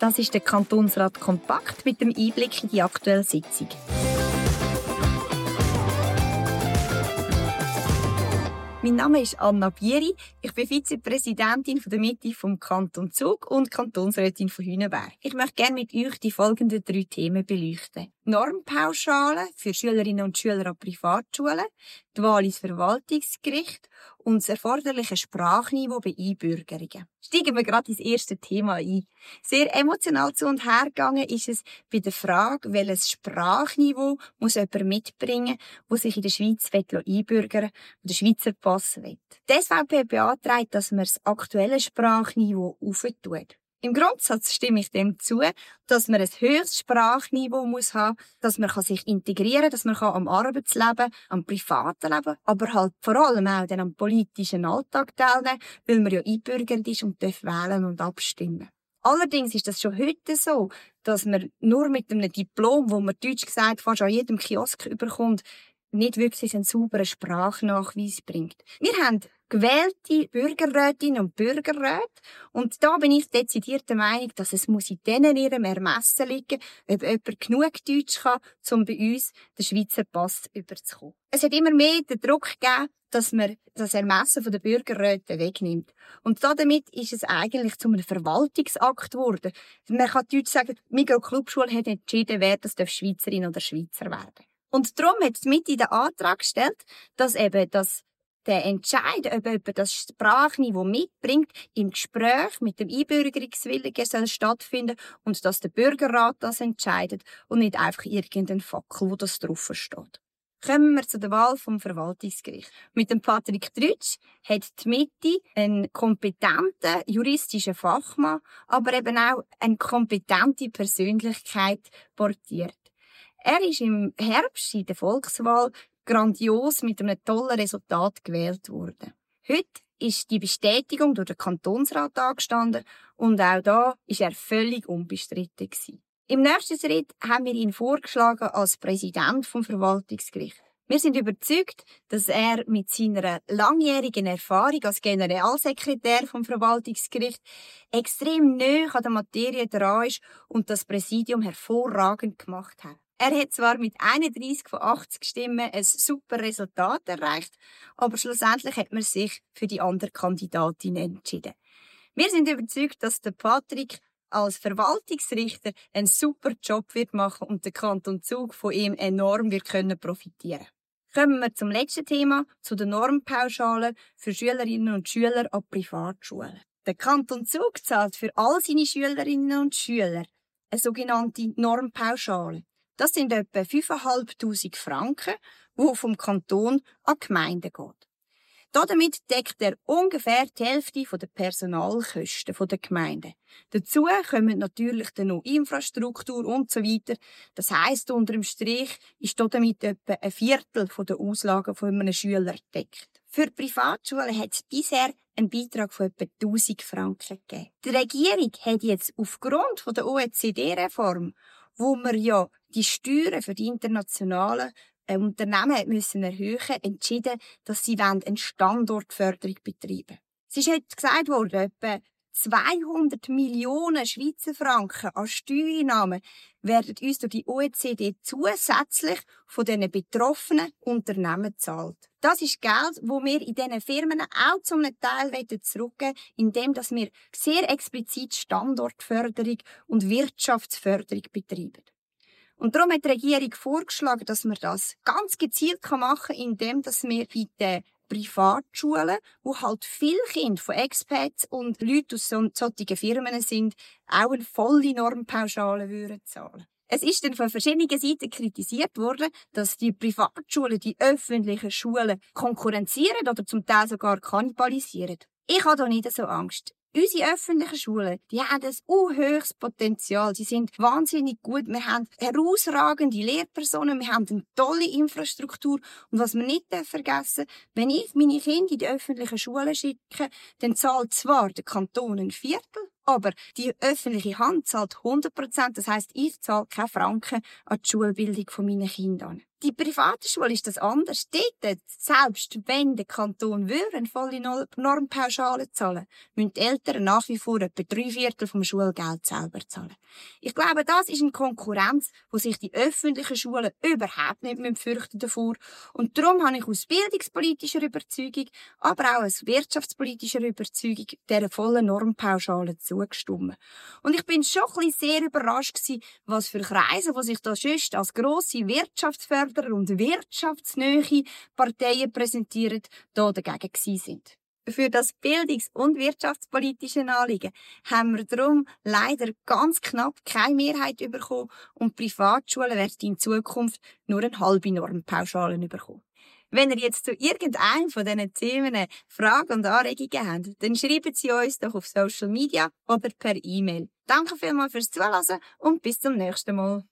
Das ist der Kantonsrat Kompakt mit dem Einblick in die aktuelle Sitzung. Mein Name ist Anna Bieri. Ich bin Vizepräsidentin der Mitte vom Kanton Zug und Kantonsrätin von Hünenberg. Ich möchte gerne mit euch die folgenden drei Themen beleuchten. Normpauschale für Schülerinnen und Schüler an Privatschulen, die Wahl ins Verwaltungsgericht und das erforderliche Sprachniveau bei Einbürgerungen. Steigen wir gerade ins erste Thema ein. Sehr emotional zu und her gegangen ist es bei der Frage, welches Sprachniveau muss jemand mitbringen, wo sich in der Schweiz einbürgern will, der Schweizer Pass will. Die SVP beantragt, dass man das aktuelle Sprachniveau aufentut. Im Grundsatz stimme ich dem zu, dass man ein höchstes Sprachniveau muss haben, dass man sich integrieren kann, dass man am Arbeitsleben, am privaten Leben, aber halt vor allem auch dann am politischen Alltag teilnehmen, weil man ja einbürgert ist und darf wählen und abstimmen. Allerdings ist das schon heute so, dass man nur mit einem Diplom, wo man deutsch gesagt fast an jedem Kiosk überkommt, nicht wirklich einen sauberen Sprachnachweis bringt. Wir haben gewählte Bürgerrätinnen und Bürgerräte. Und da bin ich dezidiert der Meinung, dass es muss in denen ihrem Ermessen liegen, ob jemand genug Deutsch kann, um bei uns den Schweizer Pass überzukommen. Es hat immer mehr den Druck gegeben, dass man das Ermessen der Bürgerräte wegnimmt. Und damit ist es eigentlich zu einem Verwaltungsakt geworden. Man kann deutsch sagen, die Migro-Clubschule hat entschieden, wer das Schweizerin oder Schweizer werden und darum hat es mit in den Antrag gestellt, dass eben das der Entscheid, ob jemand das Sprachniveau mitbringt, im Gespräch mit dem Einbürgerungswilligen soll stattfinden und dass der Bürgerrat das entscheidet und nicht einfach irgendein Fackel, wo das drauf steht. Kommen wir zu der Wahl vom Verwaltungsgericht. Mit dem Patrick Drütsch hat die Mitte einen kompetenten juristischen Fachmann, aber eben auch eine kompetente Persönlichkeit portiert. Er ist im Herbst in der Volkswahl grandios mit einem tollen Resultat gewählt worden. Heute ist die Bestätigung durch den Kantonsrat angestanden und auch da ist er völlig unbestritten. Im nächsten Schritt haben wir ihn vorgeschlagen als Präsident vom Verwaltungsgericht. Wir sind überzeugt, dass er mit seiner langjährigen Erfahrung als Generalsekretär vom Verwaltungsgericht extrem neu an der Materie dran ist und das Präsidium hervorragend gemacht hat. Er hat zwar mit 31 von 80 Stimmen ein super Resultat erreicht, aber schlussendlich hat man sich für die andere Kandidatin entschieden. Wir sind überzeugt, dass der Patrick als Verwaltungsrichter einen super Job wird machen und der Kanton Zug von ihm enorm wird können profitieren. Kommen wir zum letzten Thema, zu den Normpauschalen für Schülerinnen und Schüler an Privatschulen. Der Kanton Zug zahlt für all seine Schülerinnen und Schüler eine sogenannte Normpauschale. Das sind etwa 5'500 Franken, die vom Kanton an Gemeinden geht. Damit deckt er ungefähr die Hälfte der Personalkosten der Gemeinden. Dazu kommen natürlich dann noch Infrastruktur und so weiter. Das heisst, unter dem Strich ist damit etwa ein Viertel der Auslagen von einem Schüler deckt. Für Privatschulen hat es bisher einen Beitrag von etwa 1000 Franken gegeben. Die Regierung hat jetzt aufgrund der OECD-Reform wo wir ja die Steuern für die internationalen äh, Unternehmen müssen erhöhen, entschieden, dass sie eine Standortförderung betreiben. Es ist heute gesagt worden, etwa 200 Millionen Schweizer Franken an Steuereinnahmen werden uns durch die OECD zusätzlich von diesen betroffenen Unternehmen zahlt. Das ist Geld, wo wir in diesen Firmen auch zum Teil zurückgeben indem wir sehr explizit Standortförderung und Wirtschaftsförderung betreiben. Und darum hat die Regierung vorgeschlagen, dass man das ganz gezielt machen kann, indem wir bei den Privatschulen, wo halt viele Kinder von Expats und Leuten aus solchen Firmen sind, auch eine volle Normpauschale würden zahlen. Es ist dann von verschiedenen Seiten kritisiert worden, dass die Privatschulen die öffentlichen Schulen konkurrenzieren oder zum Teil sogar kannibalisieren. Ich habe da nicht so Angst. Unsere öffentlichen Schulen, die haben ein unhöchstes Potenzial. Sie sind wahnsinnig gut. Wir haben herausragende Lehrpersonen. Wir haben eine tolle Infrastruktur. Und was wir nicht vergessen wenn ich meine Kinder in die öffentlichen Schulen schicke, dann zahlt zwar der Kanton ein Viertel, aber die öffentliche Hand zahlt 100 Prozent. Das heisst, ich zahle keine Franken an die Schulbildung meiner Kinder. Die private Schule ist das anders. Dort, selbst wenn der Kanton würde eine volle Normpauschale zahlen, müssen die Eltern nach wie vor etwa drei Viertel vom Schulgeld selber zahlen. Ich glaube, das ist eine Konkurrenz, wo sich die öffentlichen Schulen überhaupt nicht fürchten davor. Und darum habe ich aus bildungspolitischer Überzeugung, aber auch aus wirtschaftspolitischer Überzeugung dieser vollen Normpauschale zugestimmt. Und ich bin schon ein bisschen sehr überrascht gewesen, was für Kreise, die sich da sonst als grosse Wirtschaftsförderer und wirtschaftsnähe Parteien präsentieren, da dagegen gewesen sind. Für das bildungs- und wirtschaftspolitische Anliegen haben wir darum leider ganz knapp keine Mehrheit bekommen und Privatschulen werden in Zukunft nur eine halbe Normpauschale bekommen. Wenn ihr jetzt zu irgendeinem von diesen Themen Fragen und Anregungen habt, dann schreiben Sie uns doch auf Social Media oder per E-Mail. Danke vielmals fürs Zuhören und bis zum nächsten Mal.